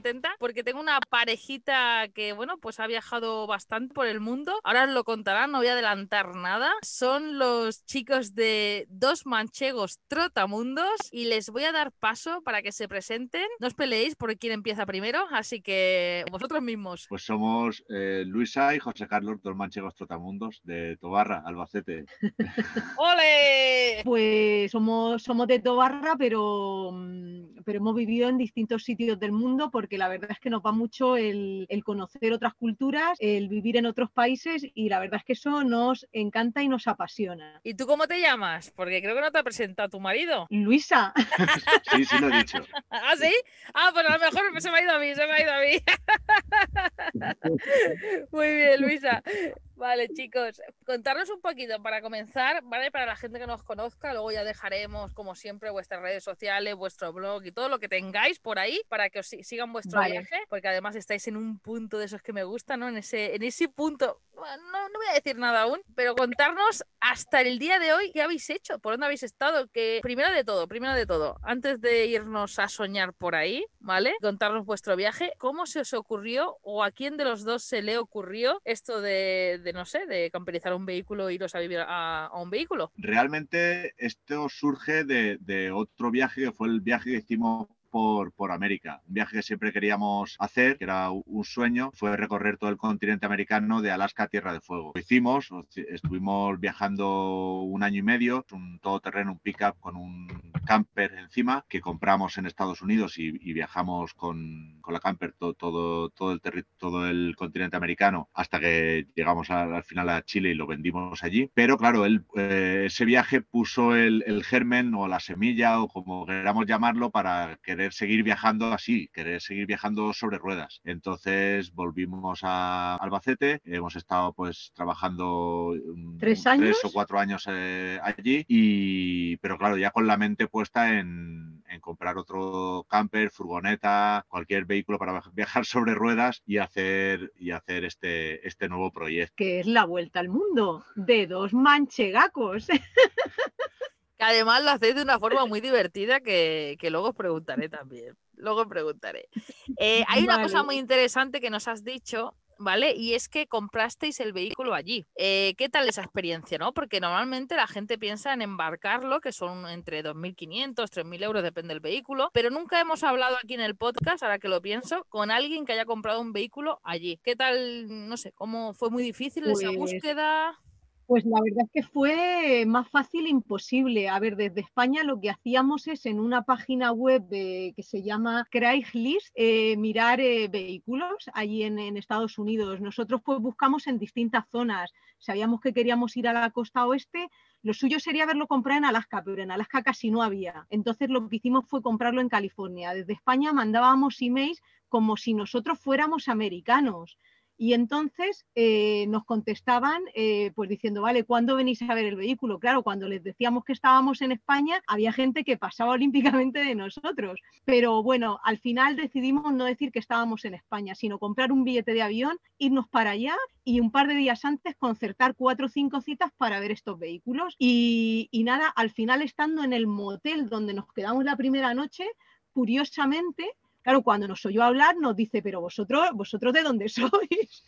contenta porque tengo una parejita que, bueno, pues ha viajado bastante por el mundo. Ahora os lo contarán, no voy a adelantar nada. Son los chicos de Dos Manchegos Trotamundos y les voy a dar paso para que se presenten. No os peleéis por quién empieza primero, así que vosotros mismos. Pues somos eh, Luisa y José Carlos, dos manchegos trotamundos de Tobarra, Albacete. ¡Ole! Pues somos, somos de Tobarra, pero, mm, pero hemos vivido en distintos sitios del mundo porque la verdad es que nos va mucho el, el conocer otras culturas, el vivir en otros países y la verdad es que eso nos encanta y nos apasiona. ¿Y tú cómo te llamas? Porque creo que no te ha presentado tu marido. Luisa. sí, sí lo he dicho. ¿Ah, sí? Ah, pues a lo mejor se me ha ido a mí, se me ha ido a mí. Muy bien, Luisa. Vale, chicos, contarnos un poquito para comenzar, ¿vale? Para la gente que nos conozca, luego ya dejaremos, como siempre, vuestras redes sociales, vuestro blog y todo lo que tengáis por ahí para que os sigan vuestro Vale. viaje, porque además estáis en un punto de esos que me gusta, ¿no? En ese, en ese punto, no, no voy a decir nada aún, pero contarnos hasta el día de hoy qué habéis hecho, por dónde habéis estado, que primero de todo, primero de todo, antes de irnos a soñar por ahí, ¿vale? Contarnos vuestro viaje, ¿cómo se os ocurrió o a quién de los dos se le ocurrió esto de, de no sé, de camperizar un vehículo e iros a vivir a, a un vehículo? Realmente esto surge de, de otro viaje que fue el viaje que hicimos por, por América. Un viaje que siempre queríamos hacer, que era un sueño, fue recorrer todo el continente americano de Alaska a Tierra de Fuego. Lo hicimos, estuvimos viajando un año y medio, un todoterreno, un pickup con un camper encima que compramos en Estados Unidos y, y viajamos con, con, la camper todo, todo, todo, el todo el continente americano hasta que llegamos a- al final a Chile y lo vendimos allí. Pero claro, él, eh, ese viaje puso el, el germen o la semilla o como queramos llamarlo para querer seguir viajando así, querer seguir viajando sobre ruedas. Entonces volvimos a Albacete, hemos estado pues trabajando ¿Tres años? o cuatro años eh, allí, y, pero claro, ya con la mente puesta en, en comprar otro camper, furgoneta, cualquier vehículo para viaj- viajar sobre ruedas y hacer, y hacer este, este nuevo proyecto. que es la vuelta al mundo de dos manchegacos. Que además lo hacéis de una forma muy divertida que, que luego os preguntaré también. Luego os preguntaré. Eh, hay una cosa muy interesante que nos has dicho, ¿vale? Y es que comprasteis el vehículo allí. Eh, ¿Qué tal esa experiencia, no? Porque normalmente la gente piensa en embarcarlo, que son entre 2.500, 3.000 euros, depende del vehículo, pero nunca hemos hablado aquí en el podcast, ahora que lo pienso, con alguien que haya comprado un vehículo allí. ¿Qué tal, no sé, cómo fue muy difícil esa Pues- búsqueda? Pues la verdad es que fue más fácil imposible. A ver, desde España lo que hacíamos es en una página web que se llama Craigslist eh, mirar eh, vehículos allí en, Estados Unidos. Nosotros pues buscamos en distintas zonas. Sabíamos que queríamos ir a la costa oeste. Lo suyo sería haberlo comprado en Alaska, pero en Alaska casi no había. Entonces lo que hicimos fue comprarlo en California. Desde España mandábamos emails como si nosotros fuéramos americanos. Y entonces eh, nos contestaban eh, pues diciendo, vale, ¿cuándo venís a ver el vehículo? Claro, cuando les decíamos que estábamos en España, había gente que pasaba olímpicamente de nosotros. Pero bueno, al final decidimos no decir que estábamos en España, sino comprar un billete de avión, irnos para allá y un par de días antes concertar cuatro o cinco citas para ver estos vehículos. Y, y nada, al final estando en el motel donde nos quedamos la primera noche, curiosamente, claro, cuando nos oyó hablar nos dice, pero vosotros, vosotros de dónde sois?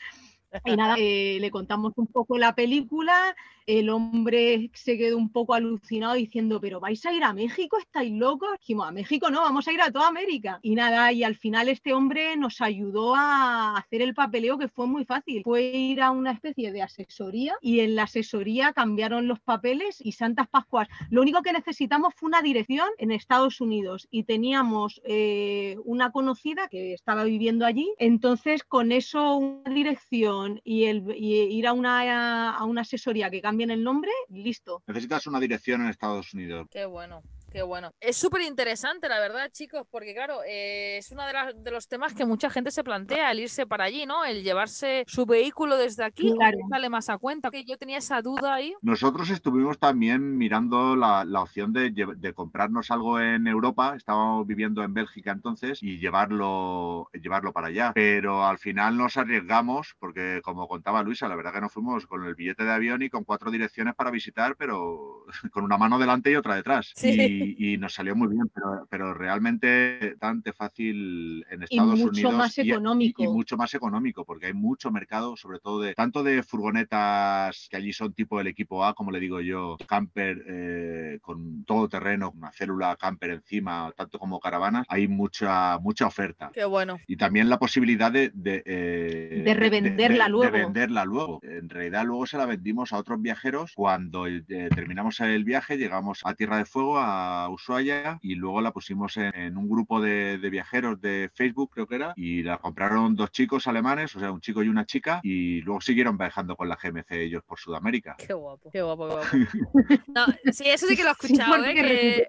Y nada, eh, le contamos un poco la película, el hombre se quedó un poco alucinado diciendo, pero vais a ir a México, estáis locos. Dijimos, a México no, vamos a ir a toda América. Y nada, y al final este hombre nos ayudó a hacer el papeleo que fue muy fácil. Fue ir a una especie de asesoría y en la asesoría cambiaron los papeles y Santas Pascuas. Lo único que necesitamos fue una dirección en Estados Unidos y teníamos eh, una conocida que estaba viviendo allí. Entonces, con eso, una dirección y, el, y ir a una, a una asesoría que cambien el nombre, listo. Necesitas una dirección en Estados Unidos. Qué bueno. Qué bueno. Es súper interesante, la verdad, chicos, porque claro, eh, es uno de, las- de los temas que mucha gente se plantea, el irse para allí, ¿no? El llevarse su vehículo desde aquí, ¿o Claro. sale más a cuenta. Que yo tenía esa duda ahí. Nosotros estuvimos también mirando la, la opción de, de comprarnos algo en Europa, estábamos viviendo en Bélgica entonces, y llevarlo, llevarlo para allá. Pero al final nos arriesgamos, porque como contaba Luisa, la verdad que nos fuimos con el billete de avión y con cuatro direcciones para visitar, pero con una mano delante y otra detrás. Y, nos salió muy bien, pero, pero realmente bastante fácil en Estados y mucho Más económico. Y, mucho más económico, porque hay mucho mercado, sobre todo de tanto de furgonetas que allí son tipo el equipo A, como le digo yo, camper eh, con todo terreno, una célula camper encima, tanto como caravanas, hay mucha, mucha oferta. Qué bueno. Y también la posibilidad de, de, eh, revenderla luego. De venderla luego. En realidad luego se la vendimos a otros viajeros cuando eh, terminamos el viaje, llegamos a Tierra de Fuego, a Ushuaia, y luego la pusimos en, un grupo de, viajeros de Facebook, creo que era, y la compraron dos chicos alemanes, o sea, un chico y una chica, y luego siguieron viajando con la GMC ellos por Sudamérica. Qué guapo, qué guapo, qué guapo. sí, eso sí que lo he escuchado, ¿eh? Que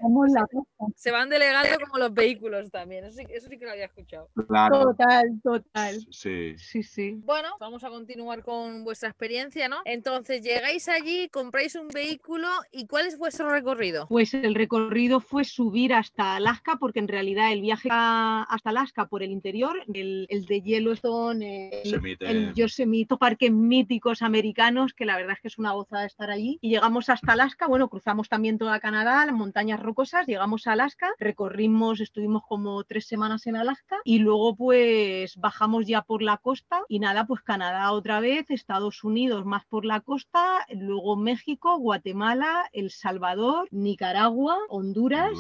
se van delegando como los vehículos también, eso sí, eso sí que lo había escuchado. Total, total. Sí. Sí, sí. Bueno, vamos a continuar con vuestra experiencia, ¿no? Entonces, llegáis allí, compráis un vehículo y ¿cuál es vuestro recorrido? Pues el recorrido fue subir hasta Alaska, porque en realidad el viaje hasta Alaska por el interior, el, de Yellowstone, el, el Yosemite, parques míticos americanos, que la verdad es que es una gozada estar allí. Y llegamos hasta Alaska, bueno, cruzamos también toda Canadá, las montañas rocosas, llegamos a Alaska, recorrimos, estuvimos como tres semanas en Alaska y luego pues bajamos ya por la costa y nada, pues Canadá otra vez, Estados Unidos más por la costa, luego México, Guatemala, El Salvador, Nicaragua, Honduras,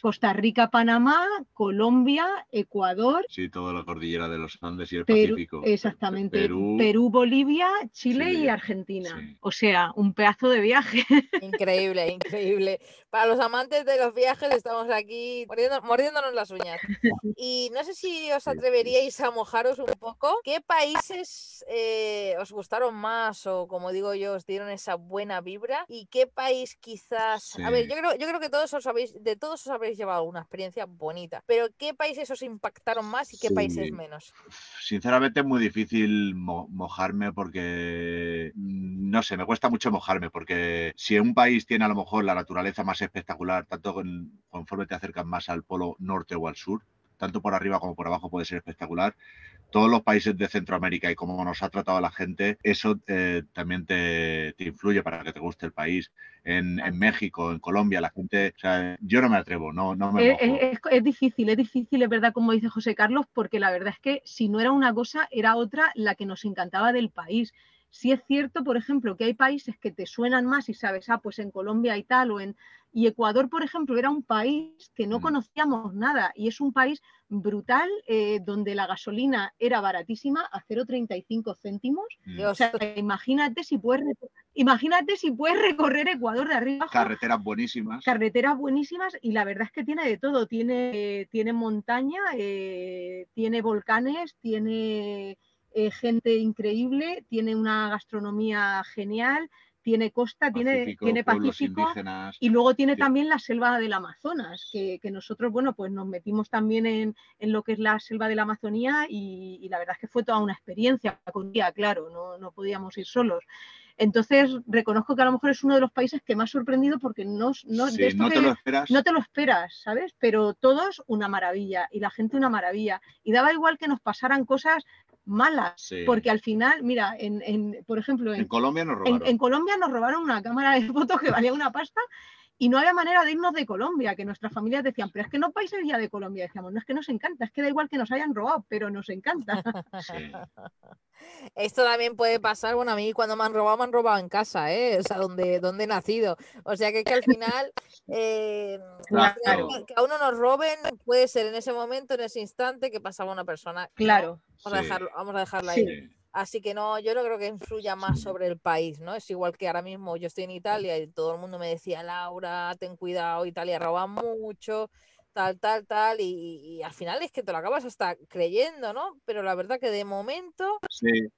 Costa Rica, Panamá, Colombia, Ecuador. Sí, toda la cordillera de los Andes y el Perú, Pacífico. Exactamente. Perú, Bolivia, Chile y Argentina. O sea, un pedazo de viaje. Increíble, increíble. Para los amantes de los viajes estamos aquí mordiéndonos las uñas. Y no sé si os atreveríais a mojaros un poco. ¿Qué países eh, os gustaron más o, como digo yo, os dieron esa buena vibra? ¿Y qué país quizás... A ver, yo creo, yo creo que todos os habéis, de todos os habréis llevado una experiencia bonita, pero ¿qué países os impactaron más y qué países menos? Sinceramente es muy difícil mojarme porque, mm, no sé, me cuesta mucho mojarme porque si un país tiene a lo mejor la naturaleza más espectacular, tanto conforme te acercas más al polo norte o al sur, tanto por arriba como por abajo puede ser espectacular. Todos los países de Centroamérica y cómo nos ha tratado la gente, eso eh, también te, influye para que te guste el país. En, México, en Colombia, la gente, o sea, yo no me atrevo, no, no me es, es, difícil, es difícil, es verdad, como dice José Carlos, porque la verdad es que si no era una cosa, era otra la que nos encantaba del país. Si es cierto, por ejemplo, que hay países que te suenan más y sabes, ah, pues en Colombia y tal, o en, y Ecuador, por ejemplo, era un país que no mm. conocíamos nada y es un país brutal eh, donde la gasolina era baratísima a 0,35 céntimos. Mm. O sea, imagínate si puedes imagínate si puedes recorrer Ecuador de arriba abajo. Carreteras buenísimas. Carreteras buenísimas y la verdad es que tiene de todo. Tiene, tiene montaña, eh, tiene volcanes, tiene eh, gente increíble, tiene una gastronomía genial, tiene costa, tiene, tiene Pacífico y luego tiene también la selva del Amazonas, que, nosotros, bueno, pues nos metimos también en, lo que es la selva de la Amazonía y, la verdad es que fue toda una experiencia con día, claro, no, no podíamos ir solos. Entonces, reconozco que a lo mejor es uno de los países que más sorprendido porque no, no, no te lo esperas. No te lo esperas, ¿sabes? Pero todos una maravilla y la gente una maravilla. Y daba igual que nos pasaran cosas malas, porque al final, mira, en, en por ejemplo, en, Colombia nos robaron. En, Colombia nos robaron una cámara de fotos que valía una pasta y no había manera de irnos de Colombia, que nuestras familias decían, pero es que no vais el día de Colombia, decíamos, no es que nos encanta, es que da igual que nos hayan robado, pero nos encanta. Esto también puede pasar, bueno, a mí cuando me han robado, me han robado en casa, ¿eh? O sea, donde, donde he nacido. O sea, que, que al final, eh, que a uno nos roben puede ser en ese momento, en ese instante que pasaba una persona. Claro. Vamos, a, dejarlo, vamos a dejarla ahí. Así que no, yo no creo que influya más sobre el país, ¿no? Es igual que ahora mismo yo estoy en Italia y todo el mundo me decía, Laura, ten cuidado, Italia roba mucho, tal, tal, tal, y, al final es que te lo acabas hasta creyendo, ¿no? Pero la verdad que de momento,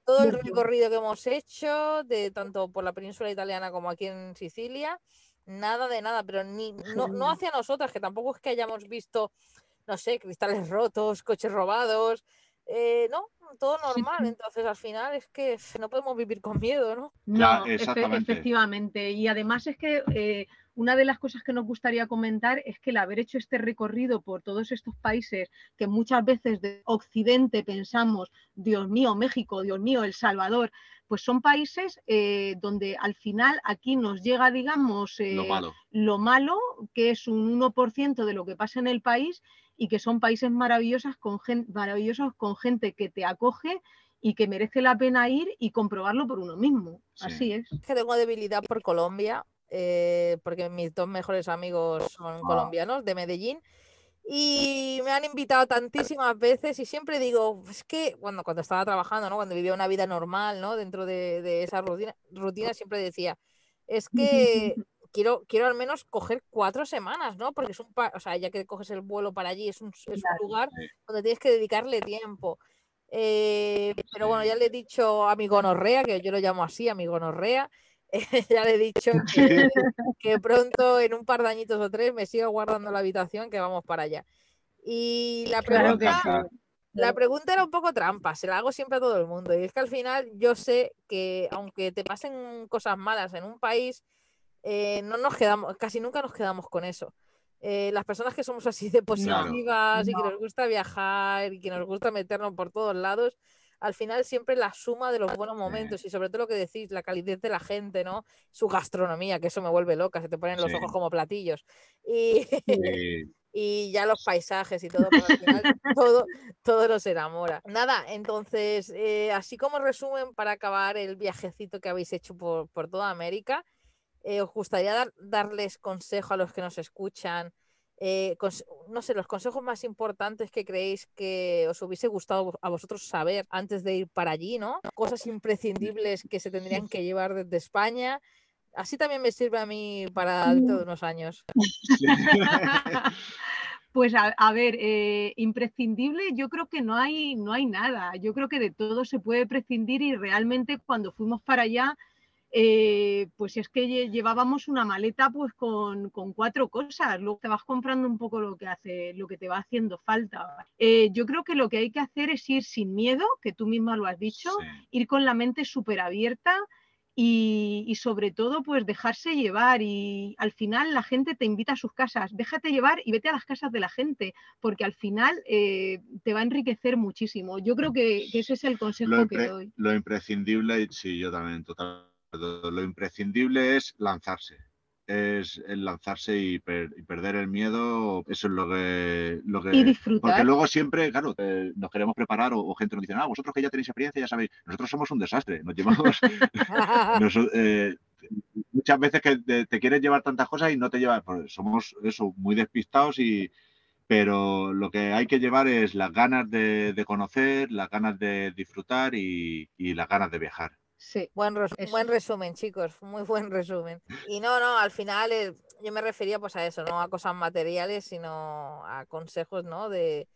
todo el recorrido que hemos hecho, de tanto por la península italiana como aquí en Sicilia, nada de nada, pero ni, no, no hacia nosotras, que tampoco es que hayamos visto, no sé, cristales rotos, coches robados, eh, no, todo normal. Entonces, al final es que no podemos vivir con miedo, ¿no? No, efectivamente. Y además es que eh, una de las cosas que nos gustaría comentar es que el haber hecho este recorrido por todos estos países que muchas veces de Occidente pensamos, Dios mío, México, Dios mío, El Salvador, pues son países eh, donde al final aquí nos llega, digamos, lo, malo. lo malo, que es un 1% de lo que pasa en el país y que son países maravillosos con, gente, maravillosos con gente que te acoge y que merece la pena ir y comprobarlo por uno mismo. Así es. Es que tengo debilidad por Colombia, eh, porque mis dos mejores amigos son ah. colombianos de Medellín. Y me han invitado tantísimas veces y siempre digo, es que cuando, cuando estaba trabajando, ¿no? cuando vivía una vida normal, ¿no? dentro de, de esa rutina, rutina, siempre decía, es que quiero, quiero al menos coger cuatro semanas, ¿no? Porque es un, o sea, ya que coges el vuelo para allí, es un, es un lugar donde tienes que dedicarle tiempo. Eh, pero bueno, ya le he dicho a mi gonorrea, que yo lo llamo así, a mi gonorrea, ya le he dicho que, pronto, en un par de añitos o tres, me siga guardando la habitación, que vamos para allá. Y la pregunta, la pregunta era un poco trampa, se la hago siempre a todo el mundo. Y es que al final yo sé que aunque te pasen cosas malas en un país, eh, no nos quedamos, casi nunca nos quedamos con eso. Eh, las personas que somos así de positivas y que nos gusta viajar y que nos gusta meternos por todos lados, al final siempre la suma de los buenos momentos y sobre todo lo que decís, la calidez de la gente, ¿no? Su gastronomía, que eso me vuelve loca, se te ponen los ojos como platillos. Y, y ya los paisajes y todo, al final todo, todo nos enamora. Nada, entonces, eh, así como resumen para acabar el viajecito que habéis hecho por, por toda América, eh, ¿Os gustaría darles consejo a los que nos escuchan? Eh, no sé, los consejos más importantes que creéis que os hubiese gustado a vosotros saber antes de ir para allí, ¿no? Cosas imprescindibles que se tendrían que llevar desde España. Así también me sirve a mí para dentro de unos años. Pues a, ver, eh, imprescindible, yo creo que no hay, no hay nada. Yo creo que de todo se puede prescindir y realmente cuando fuimos para allá eh, pues es que llevábamos una maleta pues con, cuatro cosas, luego te vas comprando un poco lo que hace, lo que te va haciendo falta. Eh, yo creo que lo que hay que hacer es ir sin miedo, que tú misma lo has dicho, ir con la mente súper abierta y, sobre todo pues dejarse llevar y al final la gente te invita a sus casas, déjate llevar y vete a las casas de la gente, porque al final eh, te va a enriquecer muchísimo. Yo creo que, ese es el consejo que doy. Lo imprescindible, sí, yo también, totalmente lo imprescindible es lanzarse. Es el lanzarse y, perder el miedo. Eso es lo que. Lo que y disfrutar. Porque luego siempre, claro, eh, nos queremos preparar o, gente nos dice, ah, vosotros que ya tenéis experiencia, ya sabéis, nosotros somos un desastre. Nos llevamos. Eh, muchas veces que te, quieres llevar tantas cosas y no te llevas. Pues somos eso, muy despistados y, pero lo que hay que llevar es las ganas de, conocer, las ganas de disfrutar y, las ganas de viajar. Sí. Buen, buen resumen, chicos, muy buen resumen. Y no, no, al final eh, yo me refería pues a eso, no a cosas materiales, sino a consejos, ¿no? De,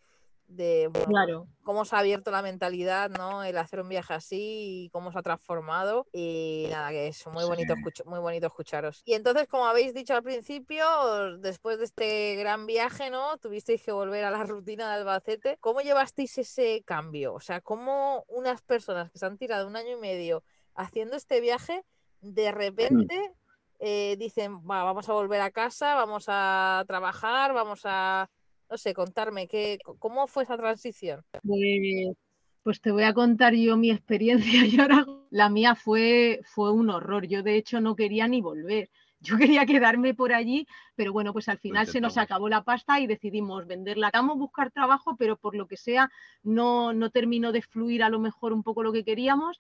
de claro. cómo se ha abierto la mentalidad, ¿no? El hacer un viaje así y cómo se ha transformado. Y nada, que es muy bonito, muy bonito escucharos. Y entonces, como habéis dicho al principio, después de este gran viaje, ¿no? Tuvisteis que volver a la rutina de Albacete. ¿Cómo llevasteis ese cambio? O sea, ¿cómo unas personas que se han tirado un año y medio haciendo este viaje, de repente eh, dicen, vamos a volver a casa, vamos a trabajar, vamos a, no sé, contarme, qué, ¿cómo fue esa transición? Pues, pues, te voy a contar yo mi experiencia y ahora la mía fue, fue un horror. Yo de hecho no quería ni volver. Yo quería quedarme por allí, pero bueno, pues al final se nos acabó la pasta y decidimos venderla. Vamos a buscar trabajo, pero por lo que sea no, no terminó de fluir a lo mejor un poco lo que queríamos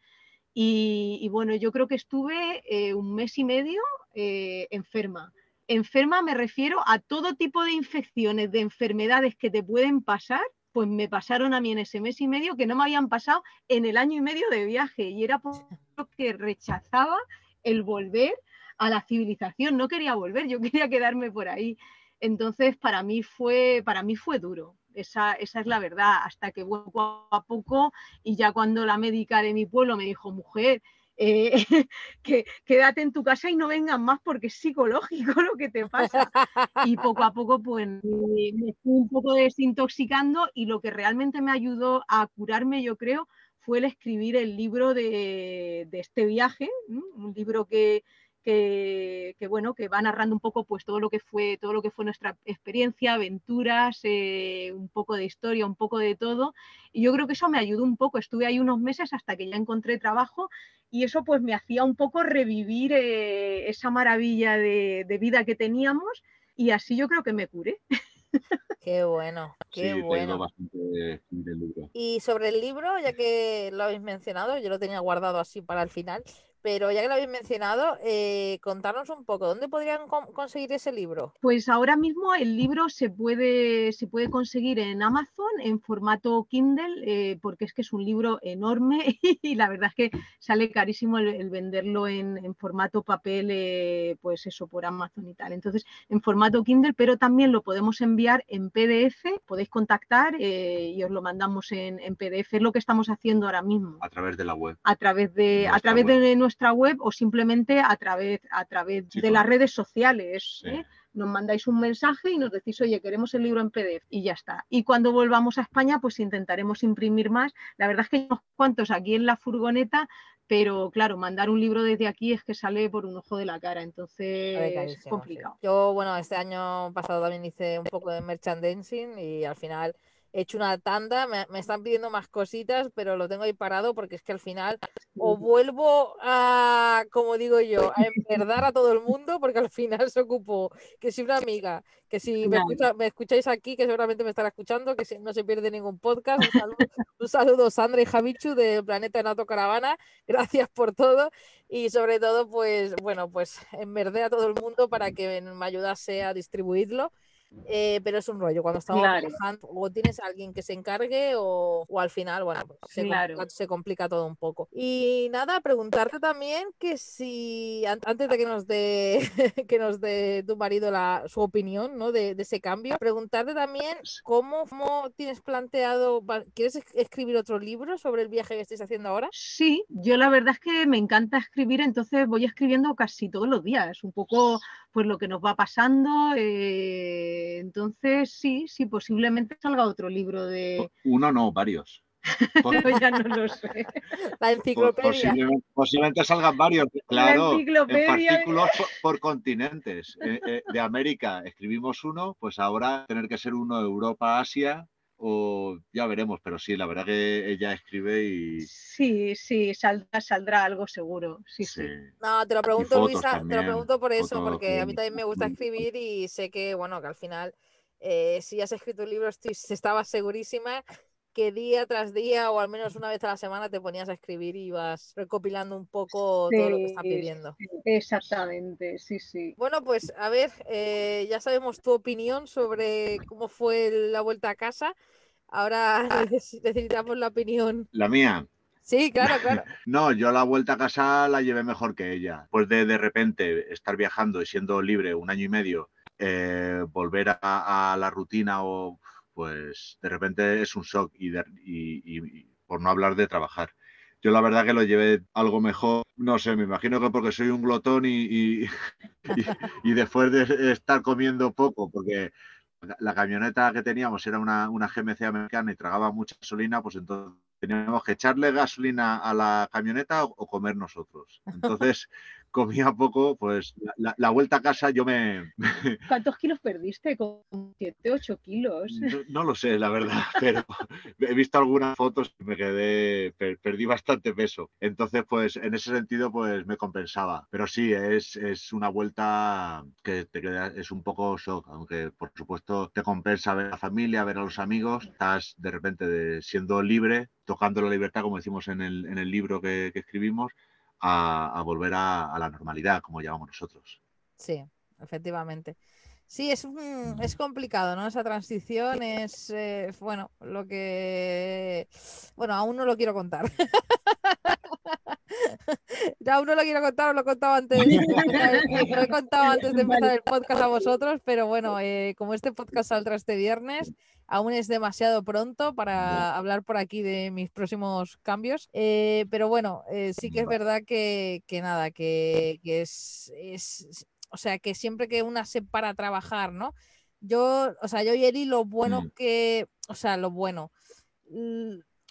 y, bueno, yo creo que estuve eh, un mes y medio eh, enferma. Enferma me refiero a todo tipo de infecciones, de enfermedades que te pueden pasar, pues me pasaron a mí en ese mes y medio que no me habían pasado en el año y medio de viaje. Y era porque rechazaba el volver a la civilización. No quería volver, yo quería quedarme por ahí. Entonces, para mí fue, para mí fue duro. Esa, es la verdad, hasta que poco a poco y ya cuando la médica de mi pueblo me dijo, mujer, eh, que quédate en tu casa y no vengas más porque es psicológico lo que te pasa. Y poco a poco pues me, me fui un poco desintoxicando y lo que realmente me ayudó a curarme, yo creo, fue el escribir el libro de, de este viaje, un libro que, que, que, bueno, que va narrando un poco pues todo lo que fue, todo lo que fue nuestra experiencia, aventuras, eh, un poco de historia, un poco de todo. Y yo creo que eso me ayudó un poco. Estuve ahí unos meses hasta que ya encontré trabajo y eso pues me hacía un poco revivir eh, esa maravilla de, de, vida que teníamos y así yo creo que me curé. Qué bueno, qué sí, bueno. Bastante del libro. Y sobre el libro, ya que lo habéis mencionado, yo lo tenía guardado así para el final, pero ya que lo habéis mencionado, eh, contarnos un poco, ¿dónde podrían conseguir ese libro? Pues ahora mismo el libro se puede, se puede conseguir en Amazon en formato Kindle, eh, porque es que es un libro enorme y la verdad es que sale carísimo el, el venderlo en, en, formato papel, eh, pues eso, por Amazon y tal. Entonces, en formato Kindle, pero también lo podemos enviar en PDF, podéis contactar eh, y os lo mandamos en, en, PDF, es lo que estamos haciendo ahora mismo. A través de la web. A través de, a través web. de nuestra web o simplemente a través, a través sí, de las redes sociales. Sí. ¿eh? Nos mandáis un mensaje y nos decís, oye, queremos el libro en PDF y ya está. Y cuando volvamos a España, pues intentaremos imprimir más. La verdad es que hay unos cuantos aquí en la furgoneta, pero claro, mandar un libro desde aquí es que sale por un ojo de la cara, entonces es complicado. Sí. Yo, bueno, este año pasado también hice un poco de merchandising y al final he hecho una tanda, me, me, están pidiendo más cositas, pero lo tengo ahí parado porque es que al final o vuelvo a, como digo yo, a enverdar a todo el mundo, porque al final se ocupó que si una amiga, que si me, escucha, me escucháis aquí, que seguramente me estará escuchando, que si no se pierde ningún podcast, un saludo, un saludo Sandra y Javichu de Planeta Nato Caravana, gracias por todo. Y sobre todo, pues, bueno, pues enverdé a todo el mundo para que me ayudase a distribuirlo. Eh, pero es un rollo cuando estamos claro. trabajando o tienes a alguien que se encargue o, o al final, bueno, pues se, claro. complica, se, complica, todo un poco. Y nada, preguntarte también que si antes de que nos dé que nos dé tu marido la, su opinión ¿no? de, de, ese cambio, preguntarte también cómo, cómo tienes planteado, ¿quieres escribir otro libro sobre el viaje que estáis haciendo ahora? Sí, yo la verdad es que me encanta escribir, entonces voy escribiendo casi todos los días, un poco pues lo que nos va pasando. Eh, entonces, sí, sí, posiblemente salga otro libro de. Uno no, varios. ya no lo sé. La enciclopedia. Posiblemente, posiblemente salgan varios, claro. En artículos por, por continentes. Eh, eh, de América escribimos uno, pues ahora tener que ser uno de Europa, Asia, o ya veremos, pero sí, la verdad que ella escribe y... Sí, sí, saldrá, saldrá algo seguro, sí, sí. sí. No, te lo pregunto, Luisa, también, te lo pregunto por eso, porque a mí también me gusta escribir y sé que, bueno, que al final, eh, si has escrito un libro, estoy, estaba segurísima que día tras día o al menos una vez a la semana te ponías a escribir y ibas recopilando un poco sí, todo lo que estás viviendo. Sí, exactamente, sí, sí. Bueno, pues a ver, eh, ya sabemos tu opinión sobre cómo fue la vuelta a casa. Ahora necesitamos la opinión. La mía. Sí, claro, claro. No, yo la vuelta a casa la llevé mejor que ella. Pues de de repente estar viajando y siendo libre un año y medio, eh, volver a, a la rutina o pues de repente es un shock y, por no hablar de trabajar. Yo la verdad que lo llevé algo mejor, no sé, me imagino que porque soy un glotón y, y después de estar comiendo poco, porque la camioneta que teníamos era una, una GMC americana y tragaba mucha gasolina, pues entonces teníamos que echarle gasolina a la camioneta o comer nosotros. Entonces comía poco, pues la, la, vuelta a casa yo me... ¿Cuántos kilos perdiste? ¿Con 7, 8 kilos? No, no, lo sé, la verdad, pero he visto algunas fotos y me quedé, per, perdí bastante peso. Entonces, pues en ese sentido, pues me compensaba. Pero sí, es, es una vuelta que te queda, es un poco shock, aunque por supuesto te compensa ver a la familia, ver a los amigos, estás de repente de, siendo libre, tocando la libertad, como decimos en el, en el libro que, que escribimos, a, a volver a, a, la normalidad, como llamamos nosotros. Sí, efectivamente. Sí, es, es complicado, ¿no? Esa transición es, eh, bueno, lo que... Bueno, aún no lo quiero contar. ya aún no lo quiero contar, os lo he contado antes, lo he contado antes de empezar el podcast a vosotros, pero bueno, eh, como este podcast saldrá este viernes, aún es demasiado pronto para hablar por aquí de mis próximos cambios. Eh, pero bueno, eh, sí que es verdad que, nada, que, es, es, o sea, que siempre que una se para a trabajar, ¿no? Yo, o sea, yo y Eli, lo bueno mm. que, o sea, lo bueno,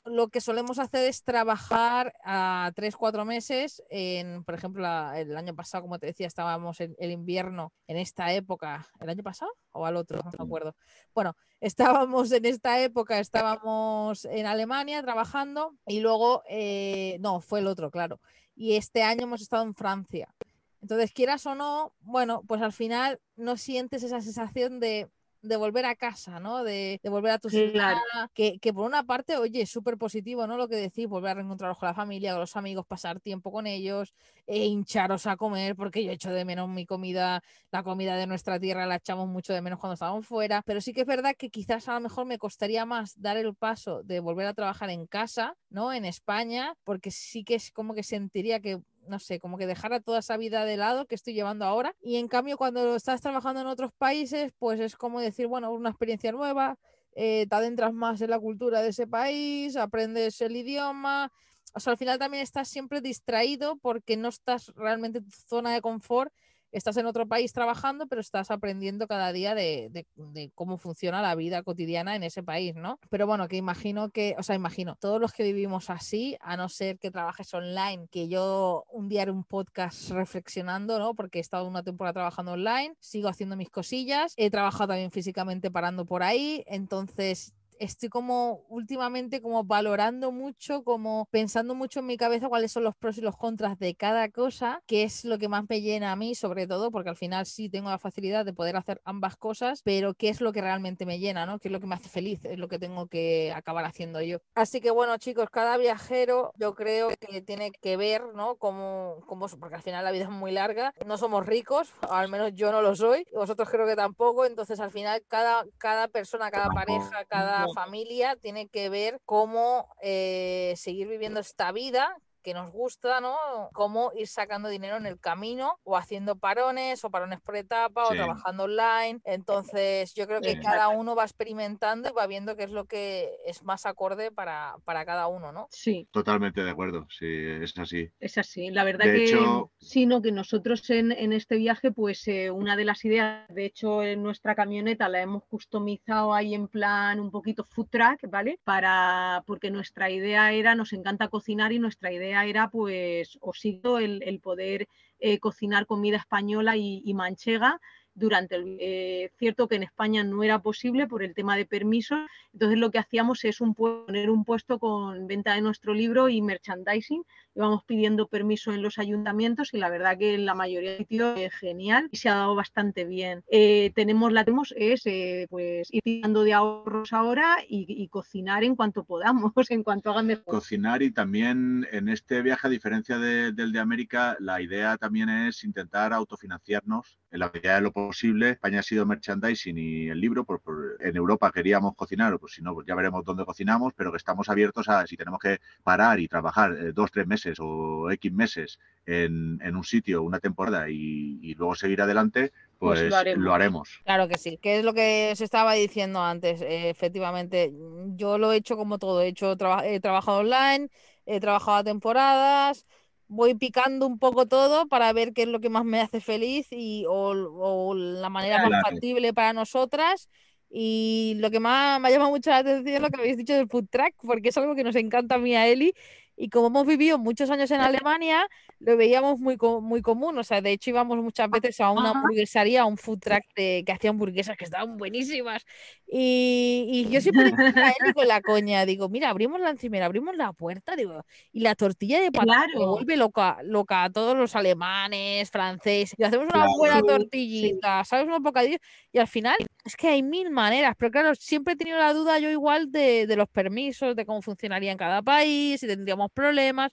lo que solemos hacer es trabajar a tres, cuatro meses. En, por ejemplo, el año pasado, como te decía, estábamos en el invierno en esta época. ¿El año pasado o al otro? No me acuerdo. Bueno, estábamos en esta época, estábamos en Alemania trabajando y luego, eh, no, fue el otro, claro. Y este año hemos estado en Francia. Entonces, quieras o no, bueno, pues al final no sientes esa sensación de de volver a casa, ¿no? De, volver a tu ciudad, que, por una parte, oye, es súper positivo, ¿no? Lo que decís, volver a reencontraros con la familia, con los amigos, pasar tiempo con ellos, e hincharos a comer, porque yo echo de menos mi comida, la comida de nuestra tierra la echamos mucho de menos cuando estábamos fuera, pero sí que es verdad que quizás a lo mejor me costaría más dar el paso de volver a trabajar en casa, ¿no? En España, porque sí que es como que sentiría que no sé, como que dejara toda esa vida de lado que estoy llevando ahora. Y en cambio, cuando estás trabajando en otros países, pues es como decir, bueno, una experiencia nueva, eh, te adentras más en la cultura de ese país, aprendes el idioma. O sea, al final también estás siempre distraído porque no estás realmente en tu zona de confort estás en otro país trabajando, pero estás aprendiendo cada día de, cómo funciona la vida cotidiana en ese país, ¿no? Pero bueno, que imagino que, o sea, imagino, todos los que vivimos así, a no ser que trabajes online, que yo un día haré un podcast reflexionando, ¿no? Porque he estado una temporada trabajando online, sigo haciendo mis cosillas, he trabajado también físicamente parando por ahí, entonces estoy como últimamente como valorando mucho, como pensando mucho en mi cabeza cuáles son los pros y los contras de cada cosa, que es lo que más me llena a mí, sobre todo, porque al final sí tengo la facilidad de poder hacer ambas cosas, pero qué es lo que realmente me llena, ¿no? ¿Qué es lo que me hace feliz? Es lo que tengo que acabar haciendo yo. Así que bueno, chicos, cada viajero yo creo que tiene que ver, ¿no? Como, como porque al final la vida es muy larga, no somos ricos, al menos yo no lo soy, vosotros creo que tampoco, entonces al final cada, cada persona, cada pareja, cada familia tiene que ver cómo eh, seguir viviendo esta vida que nos gusta, ¿no? Cómo ir sacando dinero en el camino o haciendo parones o parones por etapa o trabajando online. Entonces, yo creo que cada uno va experimentando y va viendo qué es lo que es más acorde para, para cada uno, ¿no? Sí. Totalmente de acuerdo, sí, es así. Es así. La verdad que hecho... sino que nosotros en, en este viaje, pues eh, una de las ideas, de hecho, en nuestra camioneta la hemos customizado ahí en plan un poquito food track, ¿vale? Para, porque nuestra idea era, nos encanta cocinar y nuestra idea era pues o el, el poder eh, cocinar comida española y, manchega durante el eh, cierto que en España no era posible por el tema de permisos, entonces lo que hacíamos es un, poner un puesto con venta de nuestro libro y merchandising íbamos pidiendo permiso en los ayuntamientos y la verdad que la mayoría de sitios es genial y se ha dado bastante bien. Eh, tenemos la tenemos es eh, pues ir tirando de ahorros ahora y, cocinar en cuanto podamos, en cuanto hagan mejor. Cocinar y también en este viaje, a diferencia del de América, la idea también es intentar autofinanciarnos en la medida de lo posible. España ha sido merchandising y el libro, por, en Europa queríamos cocinar, pues si no, pues ya veremos dónde cocinamos, pero que estamos abiertos a si tenemos que parar y trabajar eh, dos, tres meses o X meses en, un sitio, una temporada y, luego seguir adelante, pues, pues lo, haremos. Claro que sí, que es lo que se estaba diciendo antes. Eh, efectivamente, yo lo he hecho como todo, he, hecho he trabajado online, he trabajado a temporadas, voy picando un poco todo para ver qué es lo que más me hace feliz y, o, la manera más factible para nosotras. Y lo que más me ha llamado mucho la atención es lo que habéis dicho del food track, porque es algo que nos encanta a mí a Eli y como hemos vivido muchos años en Alemania, lo veíamos muy, muy común. O sea, de hecho íbamos muchas veces a una hamburguesaría, a un food truck de, que hacía hamburguesas que estaban buenísimas. Y, y yo siempre decía a él con la coña, digo, mira, abrimos la encimera, abrimos la puerta, digo, y la tortilla de patata claro. vuelve loca, loca a todos los alemanes, franceses, y hacemos una buena tortillita, ¿sabes? Unos bocadillos, y al final es que hay mil maneras, pero claro, siempre he tenido la duda yo igual de, de los permisos, de cómo funcionaría en cada país, si tendríamos problemas,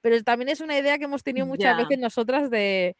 pero también es una idea que hemos tenido muchas veces nosotras de,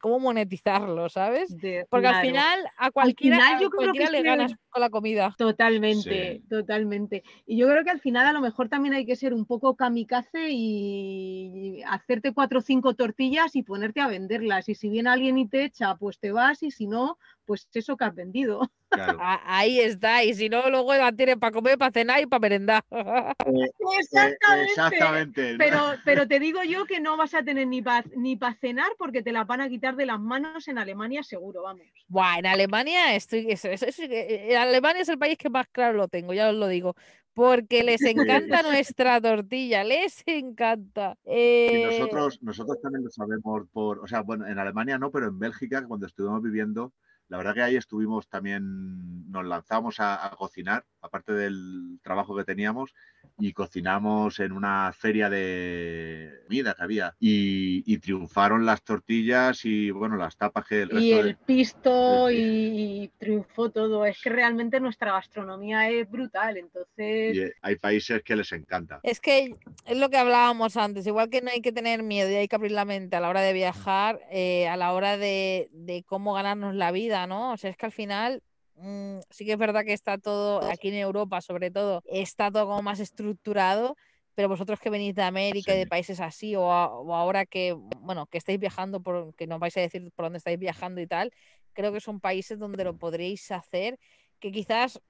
cómo monetizarlo, ¿sabes? Porque al final a cualquiera, yo cualquiera le ganas con la comida. Totalmente, totalmente. Y yo creo que al final a lo mejor también hay que ser un poco kamikaze y hacerte cuatro o cinco tortillas y ponerte a venderlas. Y si viene alguien y te echa, pues te vas y si no, pues eso que has vendido. Claro. A- Ahí está, y si no, luego la tienen para comer, para cenar y para merendar. Eh, Exactamente. exactamente. Pero, pero te digo yo que no vas a tener ni para ni pa cenar porque te la van a quitar de las manos en Alemania seguro, vamos. Buah, en Alemania estoy. eso- eso- eso- eh, Alemania es el país que más claro lo tengo, ya os lo digo. Porque les encanta nuestra tortilla, les encanta. Y Eh, nosotros, nosotros también lo sabemos por, o sea, bueno, en Alemania no, pero en Bélgica, cuando estuvimos viviendo, la verdad que ahí estuvimos también, nos lanzamos a, cocinar, aparte del trabajo que teníamos, y cocinamos en una feria de comida que había. Y, y triunfaron las tortillas y, bueno, las tapas que el resto Y de- el pisto y, triunfó todo. Es que realmente nuestra gastronomía es brutal. Entonces, y, eh, hay países que les encanta. Es que es lo que hablábamos antes, igual que no hay que tener miedo y hay que abrir la mente a la hora de viajar, eh, a la hora de, de cómo ganarnos la vida, ¿no? O sea, es que al final mm, sí que es verdad que está todo, aquí en Europa sobre todo, está todo como más estructurado, pero vosotros que venís de América y de Sí. países así, o, a- o ahora que, bueno, que estáis viajando, por, que nos vais a decir por dónde estáis viajando y tal, creo que son países donde lo podréis hacer, que quizás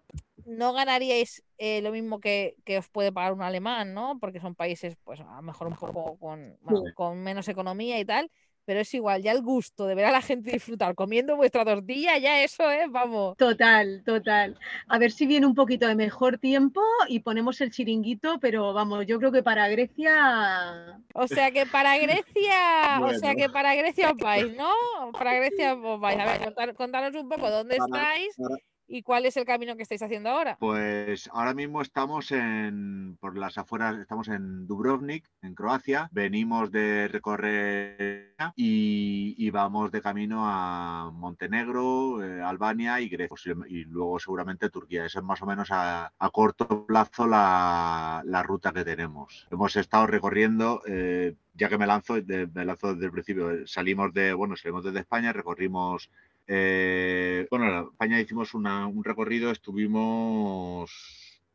no ganaríais eh, lo mismo que, que os puede pagar un alemán, ¿no? Porque son países, pues a lo mejor un poco con, bueno, Sí. con menos economía y tal, pero es igual, ya el gusto de ver a la gente disfrutar comiendo vuestra tortilla, ya eso es, vamos. total, total. A ver si viene un poquito de mejor tiempo y ponemos el chiringuito, pero vamos, yo creo que para Grecia O sea que para Grecia, o sea que para Grecia os vais, ¿no? Para Grecia os vais. A ver, contar- contanos un poco dónde Para- estáis para- y cuál es el camino que estáis haciendo ahora. Pues ahora mismo estamos en, por las afueras, estamos en Dubrovnik, en Croacia. Venimos de recorrer y, vamos de camino a Montenegro, eh, Albania y Grecia. Posi- Y luego seguramente Turquía. Esa es más o menos a, corto plazo la, ruta que tenemos. Hemos estado recorriendo, eh, ya que me lanzo, me lanzo desde el principio, eh, salimos de, bueno, salimos desde España, recorrimos eh, bueno, en España hicimos una- un recorrido, estuvimos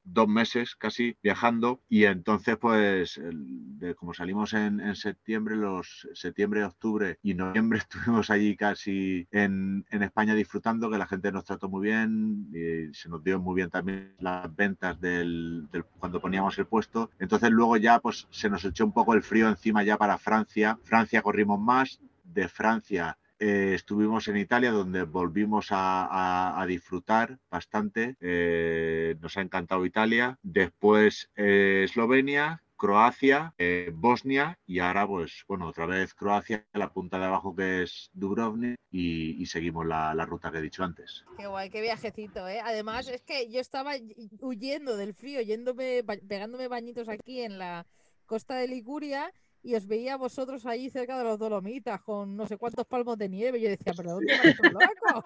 dos meses casi viajando y entonces pues el- de- como salimos en, en septiembre, los septiembre, octubre y noviembre estuvimos allí casi en, en España disfrutando, que la gente nos trató muy bien y se nos dio muy bien también las ventas del, del- cuando poníamos el puesto. Entonces luego ya pues se nos echó un poco el frío encima ya para Francia. Francia corrimos más, de Francia eh, estuvimos en Italia donde volvimos a, disfrutar bastante. Eh, nos ha encantado Italia. Después eh, Eslovenia, Croacia, Bosnia y ahora pues bueno, otra vez Croacia, la punta de abajo que es Dubrovnik y, seguimos la, la ruta que he dicho antes. Qué guay, qué viajecito, ¿eh? Además, es que yo estaba huyendo del frío, yéndome, pegándome bañitos aquí en la costa de Liguria y os veía a vosotros ahí cerca de los Dolomitas con no sé cuántos palmos de nieve. Y yo decía, ¿pero dónde van estos locos?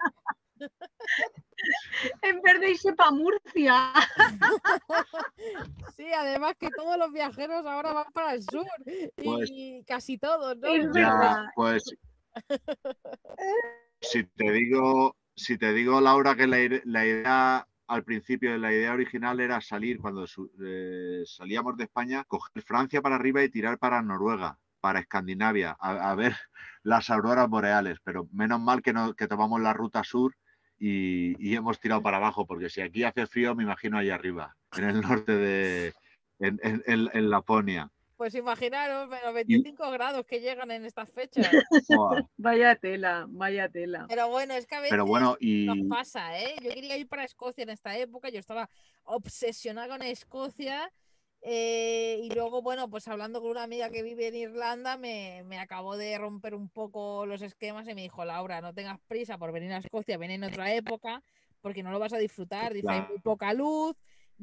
en vez de irse para Murcia. Sí, además que todos los viajeros ahora van para el sur Pues- y casi todos, ¿no? Es verdad. pues si te digo, si te digo, Laura, que la, la idea al principio, la idea original era salir cuando eh, salíamos de España, coger Francia para arriba y tirar para Noruega, para Escandinavia, a, ver las auroras boreales. Pero menos mal que, no, que tomamos la ruta sur y, hemos tirado para abajo, porque si aquí hace frío, me imagino allá arriba, en el norte de, en- en- en Laponia. Pues imaginaros, menos 25 grados que llegan en estas fechas. Vaya tela, vaya tela. Pero bueno, es que a veces Pero bueno, y nos pasa, ¿eh? Yo quería ir para Escocia en esta época, yo estaba obsesionada con Escocia. eh, y luego, bueno, pues hablando con una amiga que vive en Irlanda, me, me acabó de romper un poco los esquemas y me dijo, Laura, no tengas prisa por venir a Escocia, ven en otra época, porque no lo vas a disfrutar. Dice, hay muy poca luz,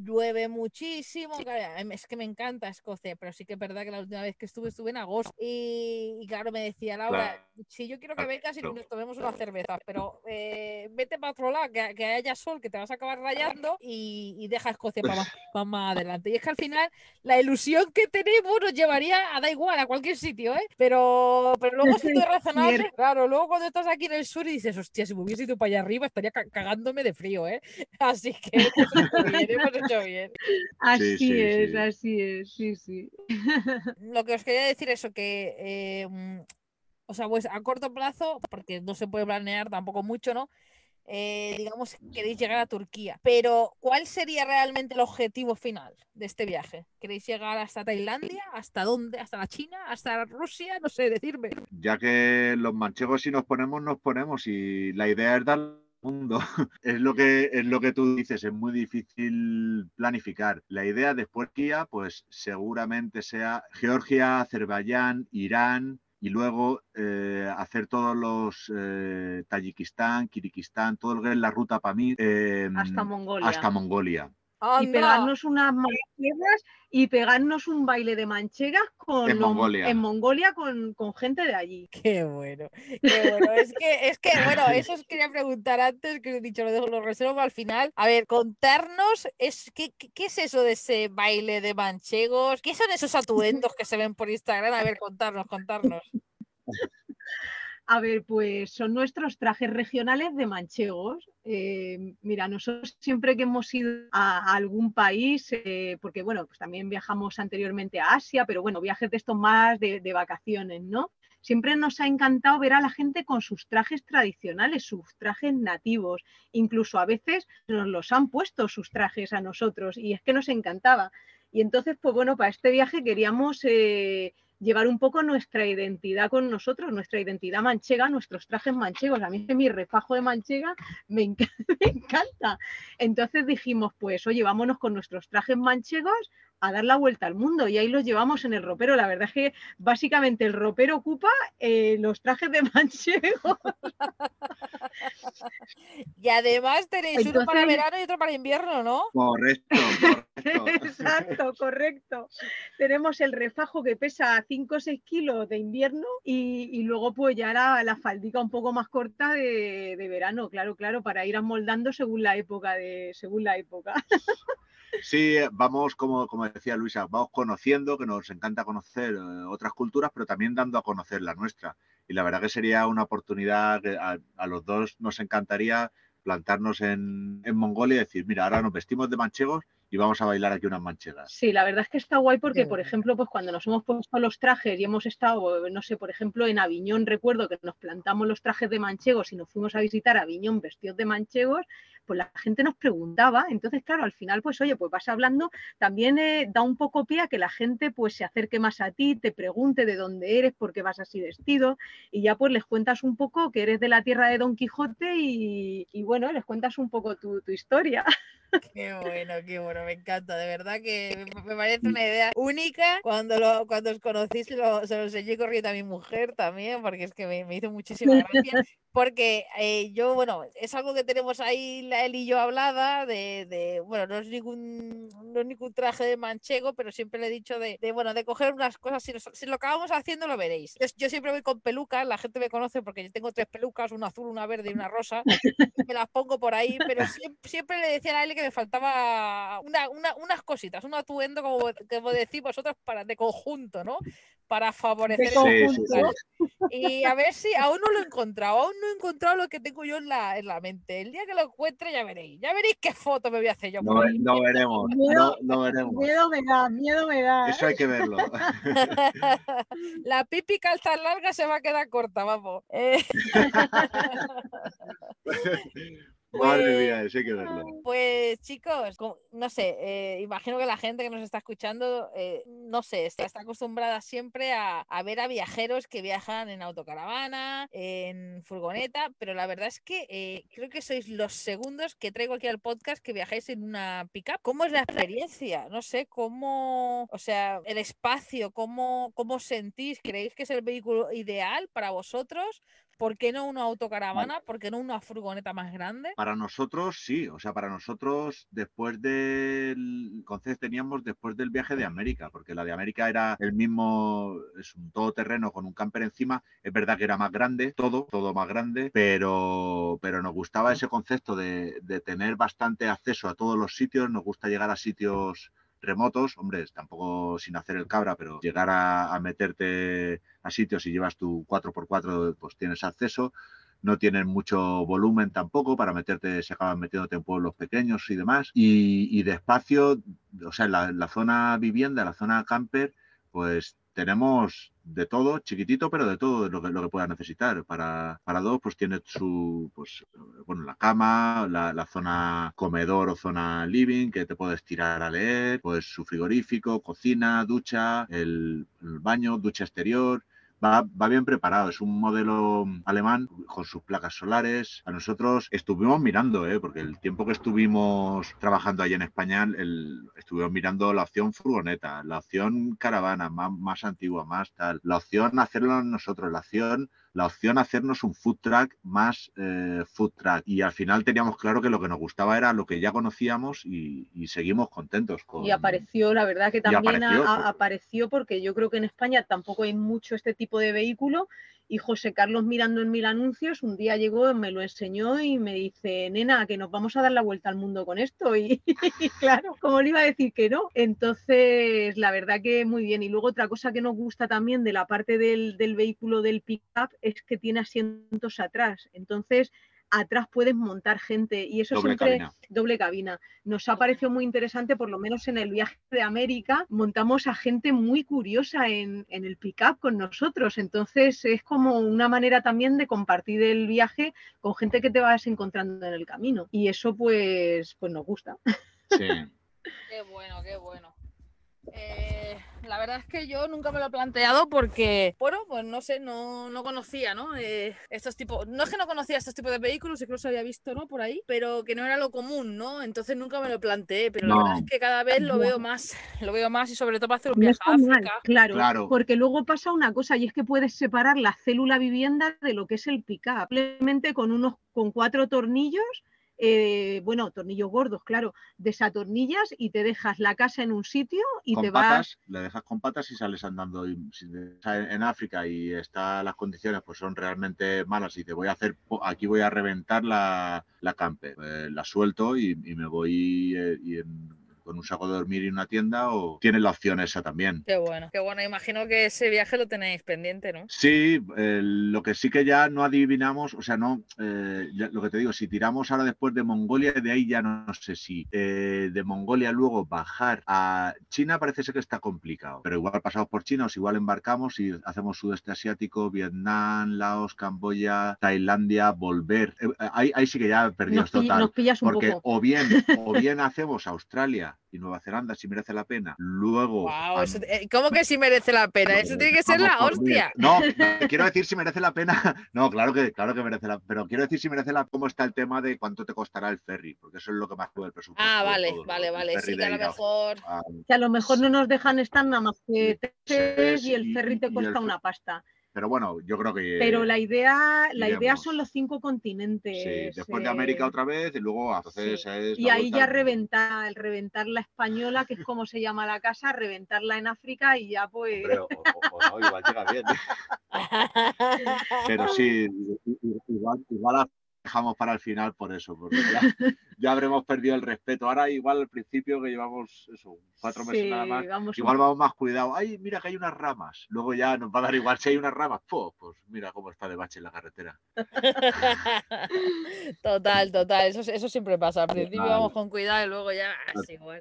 llueve muchísimo. claro, em, Es que me encanta Escocia, pero sí que es verdad que la última vez que estuve, estuve en agosto. Y, y claro, me decía Laura, Claro. si yo quiero que vengas y nos tomemos una cerveza, pero eh, vete para otro lado, que, que haya sol, que te vas a acabar rayando y, y deja Escocia para más, pa' más adelante. Y es que al final la ilusión que tenemos nos llevaría a da igual, a cualquier sitio, ¿eh? Pero, pero luego siendo razonable, Cierto. claro, luego cuando estás aquí en el sur y dices, hostia, si me hubiese ido para allá arriba estaría ca- cagándome de frío, ¿eh? Así que hemos hecho bien. Así sí, es, sí. así es, sí, sí. Lo que os quería decir eso, que, eh, mm, o sea, pues a corto plazo, porque no se puede planear tampoco mucho, ¿no? eh, digamos, queréis llegar a Turquía. Pero, ¿cuál sería realmente el objetivo final de este viaje? ¿Queréis llegar hasta Tailandia? ¿Hasta dónde? ¿Hasta la China? ¿Hasta Rusia? No sé, decirme. Ya que los manchegos si nos ponemos, nos ponemos y la idea es dar mundo. Es lo que es lo que tú dices, es muy difícil planificar. La idea después Turquía, pues seguramente sea Georgia, Azerbaiyán, Irán, y luego eh, hacer todos los eh, Tayikistán, Kirguistán, todo lo que es la ruta para mí. Em, hasta Mongolia. Hasta Mongolia. Y pegarnos unas manchegas y pegarnos un baile de manchegas con en Mongolia, en Mongolia con, con, gente de allí. Qué bueno, qué bueno. es, que, es que, bueno, eso os quería preguntar antes, que he dicho, lo dejo, lo reservo al final. A ver, contarnos, es, ¿qué, ¿qué es eso de ese baile de manchegos? ¿Qué son esos atuendos que se ven por Instagram? A ver, contarnos, contarnos. A ver, pues son nuestros trajes regionales de manchegos. Eh, mira, nosotros siempre que hemos ido a, algún país, eh, porque bueno, pues también viajamos anteriormente a Asia, pero bueno, viajes de estos más de, vacaciones, ¿no? Siempre nos ha encantado ver a la gente con sus trajes tradicionales, sus trajes nativos. Incluso a veces nos los han puesto sus trajes a nosotros y es que nos encantaba. Y entonces, pues bueno, para este viaje queríamos eh, llevar un poco nuestra identidad con nosotros, nuestra identidad manchega, nuestros trajes manchegos. A mí mi refajo de manchega me, encanta. Entonces dijimos, pues oye, vámonos con nuestros trajes manchegos a dar la vuelta al mundo y ahí los llevamos en el ropero. La verdad es que básicamente el ropero ocupa eh, los trajes de manchego. y además tenéis uno para verano y otro para invierno, ¿no? Correcto, correcto. Exacto, correcto. Tenemos el refajo que pesa 5 o 6 kilos de invierno y, luego pues ya la, la faldica un poco más corta de, de verano, claro, claro, para ir amoldando según la época de, según la época. Sí, vamos, como, como decía Luisa, vamos conociendo, que nos encanta conocer eh, otras culturas, pero también dando a conocer la nuestra. Y la verdad que sería una oportunidad que a, a los dos nos encantaría plantarnos en, en, Mongolia y decir, mira, ahora nos vestimos de manchegos y vamos a bailar aquí unas manchegas. Sí, la verdad es que está guay porque, por ejemplo, pues cuando nos hemos puesto los trajes y hemos estado, no sé, por ejemplo, en Aviñón, recuerdo que nos plantamos los trajes de manchegos y nos fuimos a visitar Aviñón vestidos de manchegos, pues la gente nos preguntaba, entonces claro, al final pues oye, pues vas hablando, también eh, da un poco pie a que la gente pues se acerque más a ti, te pregunte de dónde eres, por qué vas así vestido y ya pues les cuentas un poco que eres de la tierra de Don Quijote y, y bueno, les cuentas un poco tu, tu historia. Qué bueno, qué bueno, me encanta, de verdad que me parece una idea única. Cuando, lo, cuando os conocí se lo, se lo enseñé corriendo a mi mujer también, porque es que me, me hizo muchísima gracia. Porque eh, yo, bueno, es algo que tenemos ahí la él y yo hablada de, de, bueno, no es ningún no es ningún traje de manchego, pero siempre le he dicho de, de bueno, de coger unas cosas, si, si, lo acabamos haciendo lo veréis. Yo, yo, siempre voy con pelucas, la gente me conoce porque yo tengo tres pelucas, una azul, una verde y una rosa, me las pongo por ahí, pero siempre, siempre le decía a él que me faltaba una, una, unas cositas, un atuendo, como, como decís vosotros, para, de conjunto, ¿no? Para favorecer el conjunto. Sí, y a ver si aún no lo he encontrado, aún no he encontrado lo que tengo yo en la, en la mente. El día que lo encuentre ya veréis, ya veréis qué foto me voy a hacer yo. No, no veremos, miedo, no, no, veremos. Miedo me da, miedo me da. Eso hay que verlo. la pipi calza larga se va a quedar corta, vamos. Eh... Madre mía, eso hay que verlo. Pues chicos, no sé, eh, imagino que la gente que nos está escuchando, eh, no sé, está, está acostumbrada siempre a, a, ver a viajeros que viajan en autocaravana, en furgoneta, pero la verdad es que eh, creo que sois los segundos que traigo aquí al podcast que viajáis en una pickup. ¿Cómo es la experiencia? No sé, cómo, o sea, el espacio, cómo, cómo sentís, ¿creéis que es el vehículo ideal para vosotros? ¿Por qué no una autocaravana? ¿Por qué no una furgoneta más grande? Para nosotros sí, o sea, para nosotros después del concepto teníamos después del viaje de América, porque la de América era el mismo, es un todoterreno con un camper encima, es verdad que era más grande, todo, todo más grande, pero, pero nos gustaba ese concepto de, de tener bastante acceso a todos los sitios, nos gusta llegar a sitios remotos, hombre, tampoco sin hacer el cabra, pero llegar a, meterte a sitios y llevas tu 4x4, pues tienes acceso. No tienen mucho volumen tampoco para meterte, se acaban metiéndote en pueblos pequeños y demás. Y, y o sea, la, la zona vivienda, la zona camper, pues tenemos de todo, chiquitito, pero de todo lo que, lo que puedas necesitar. Para, para dos, pues tiene su, pues, bueno, la cama, la, zona comedor o zona living, que te puedes tirar a leer, pues su frigorífico, cocina, ducha, el baño, ducha exterior, va, bien preparado. Es un modelo alemán con sus placas solares. A nosotros estuvimos mirando, ¿eh? porque el tiempo que estuvimos trabajando allí en España, estuvimos mirando la opción furgoneta, la opción caravana más, más antigua, más tal, la opción hacerlo nosotros, la opción la opción hacernos un food track más eh, food track. Y al final teníamos claro que lo que nos gustaba era lo que ya conocíamos y, seguimos contentos. Con... Y apareció, la verdad que también apareció porque yo creo que en España tampoco hay mucho este tipo de vehículo y José Carlos mirando en mil anuncios, un día llegó, me lo enseñó y me dice, nena, que nos vamos a dar la vuelta al mundo con esto. Y, claro, como le iba a decir que no? Entonces, la verdad que muy bien. Y luego otra cosa que nos gusta también de la parte del, del vehículo del pickup es que tiene asientos atrás. Entonces, atrás puedes montar gente y eso doble siempre cabina. doble cabina. Nos ha parecido muy interesante, por lo menos en el viaje de América, montamos a gente muy curiosa en, en el pickup con nosotros. Entonces es como una manera también de compartir el viaje con gente que te vas encontrando en el camino. Y eso pues, pues nos gusta. Sí. qué bueno, qué bueno. Eh, la verdad es que yo nunca me lo he planteado porque, bueno, pues no sé, no, no conocía, ¿no? Eh, estos tipos, no es que no conocía estos tipos de vehículos, incluso había visto, ¿no? Por ahí, pero que no era lo común, ¿no? Entonces nunca me lo planteé, pero la verdad es que cada vez lo veo más, lo veo más y sobre todo para hacer un viaje a África. claro, claro, porque luego pasa una cosa y es que puedes separar la célula vivienda de lo que es el pick-up, simplemente con unos, con cuatro tornillos eh, bueno, tornillos gordos, claro, desatornillas y te dejas la casa en un sitio y te vas. Le dejas con patas y sales andando. en África y está, las condiciones pues son realmente malas y te voy a hacer, aquí voy a reventar la, la camper. Pues, la suelto y, me voy eh, y en con un saco de dormir y una tienda o tienes la opción esa también. Qué bueno, qué bueno. Imagino que ese viaje lo tenéis pendiente, ¿no? Sí, lo que sí que ya no adivinamos, o sea, no, eh, lo que te digo, si tiramos ahora después de Mongolia, de ahí ya no, sé si eh, de Mongolia luego bajar a China parece ser que está complicado, pero igual pasamos por China o igual embarcamos y hacemos sudeste asiático, Vietnam, Laos, Camboya, Tailandia, volver. Eh, ahí, ahí, sí que ya perdidos total. Nos pillas un porque o bien, o bien hacemos Australia y Nueva Zelanda si merece la pena. Luego. Eh, ¿Cómo que si merece la pena? Eso tiene que ser la hostia. No, quiero decir si merece la pena. No, claro que, claro que merece la Pero quiero decir si merece la cómo está el tema de cuánto te costará el ferry, porque eso es lo que más puede el presupuesto. Ah, vale, vale, vale. Sí, que a lo mejor. que a lo mejor no nos dejan estar nada más que tres y el ferry te cuesta una pasta. Pero bueno, yo creo que. Pero la idea, la idea son los cinco continentes. Sí, después de América otra vez y luego entonces Y ahí ya reventar, el reventar la española, que es como se llama la casa, reventarla en África y ya pues. Pero, o, no, igual llega bien. Pero sí, igual, igual dejamos para el final por eso, porque ya, habremos perdido el respeto. Ahora igual al principio que llevamos eso, cuatro meses nada más, igual vamos más cuidado. Ay, mira que hay unas ramas. Luego ya nos va a dar igual si hay unas ramas. pues mira cómo está de bache en la carretera. total, total. Eso, eso siempre pasa. Al principio vamos con cuidado y luego ya...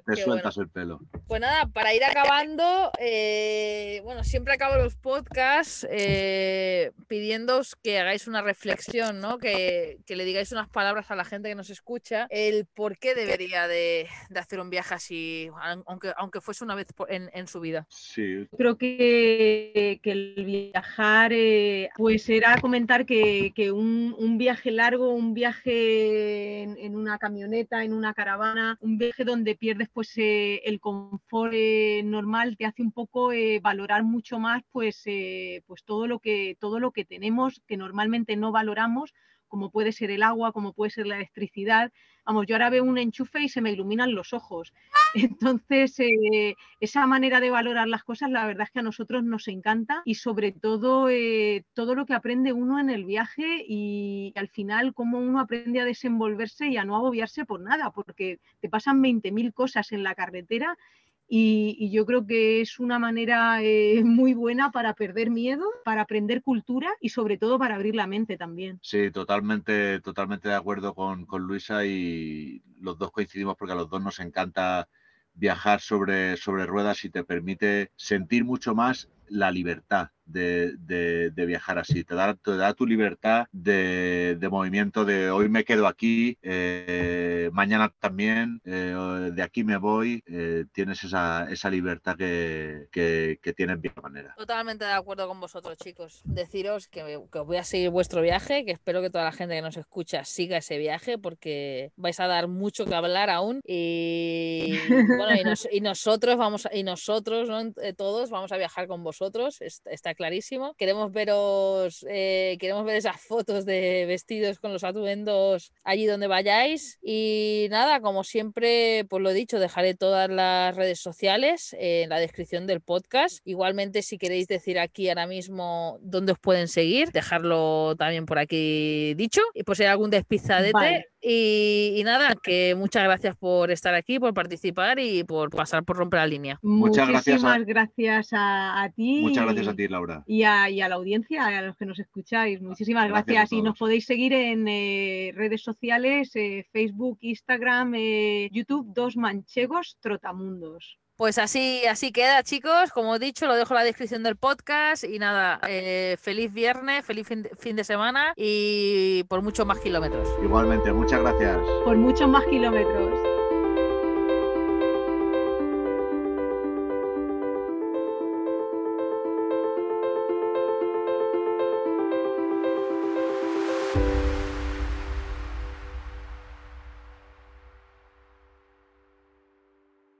Te sueltas el pelo. Pues nada, para ir acabando, eh, bueno, siempre acabo los podcasts eh, pidiéndoos que hagáis una reflexión, ¿no? Que, que, le digáis unas palabras a la gente que nos escucha, el por qué debería de, de hacer un viaje así, aunque aunque, fuese una vez en, su vida. Sí. Creo que, que el viajar, eh, pues era comentar que, que un, un, viaje largo, un viaje en, una camioneta, en una caravana, un viaje donde pierdes pues eh, el confort eh, normal, te hace un poco valorar mucho más pues, pues todo, lo que, todo lo que tenemos que normalmente no valoramos como puede ser el agua, como puede ser la electricidad. Vamos, yo ahora veo un enchufe y se me iluminan los ojos. Entonces, eh, esa manera de valorar las cosas, la verdad es que a nosotros nos encanta y sobre todo eh, todo lo que aprende uno en el viaje y al final cómo uno aprende a desenvolverse y a no agobiarse por nada, porque te pasan 20.000 cosas en la carretera y, yo creo que es una manera eh, muy buena para perder miedo, para aprender cultura y sobre todo para abrir la mente también. Sí, totalmente, totalmente de acuerdo con, con Luisa y los dos coincidimos porque a los dos nos encanta viajar sobre, sobre ruedas y te permite sentir mucho más la libertad de, viajar así. Te da, te da tu libertad de, movimiento de hoy me quedo aquí, eh, mañana también, eh, de aquí me voy. Eh, tienes esa, libertad que, que, que tienes de manera. Totalmente de acuerdo con vosotros, chicos. Deciros que, que, voy a seguir vuestro viaje, que espero que toda la gente que nos escucha siga ese viaje porque vais a dar mucho que hablar aún. Y, bueno, y, nosotros vamos y nosotros, todos vamos a viajar con vosotros. Está clarísimo. Queremos veros, eh, queremos ver esas fotos de vestidos con los atuendos allí donde vayáis. Y nada, como siempre, pues lo he dicho, dejaré todas las redes sociales en la descripción del podcast. Igualmente, si queréis decir aquí ahora mismo dónde os pueden seguir, dejarlo también por aquí dicho. Y pues si hay algún despizadete. Y, nada, que muchas gracias por estar aquí, por participar y por pasar por romper la línea. Muchas gracias a, gracias a, ti. Muchas gracias a ti, Laura. Y a, la audiencia, a los que nos escucháis. Muchísimas gracias. y nos podéis seguir en eh, redes sociales, eh, Facebook, Instagram, eh, YouTube, Dos Manchegos Trotamundos. Pues así, así queda, chicos. Como he dicho, lo dejo en la descripción del podcast. Y nada, eh, feliz viernes, feliz fin de, semana y por muchos más kilómetros. Igualmente, muchas gracias. Por muchos más kilómetros.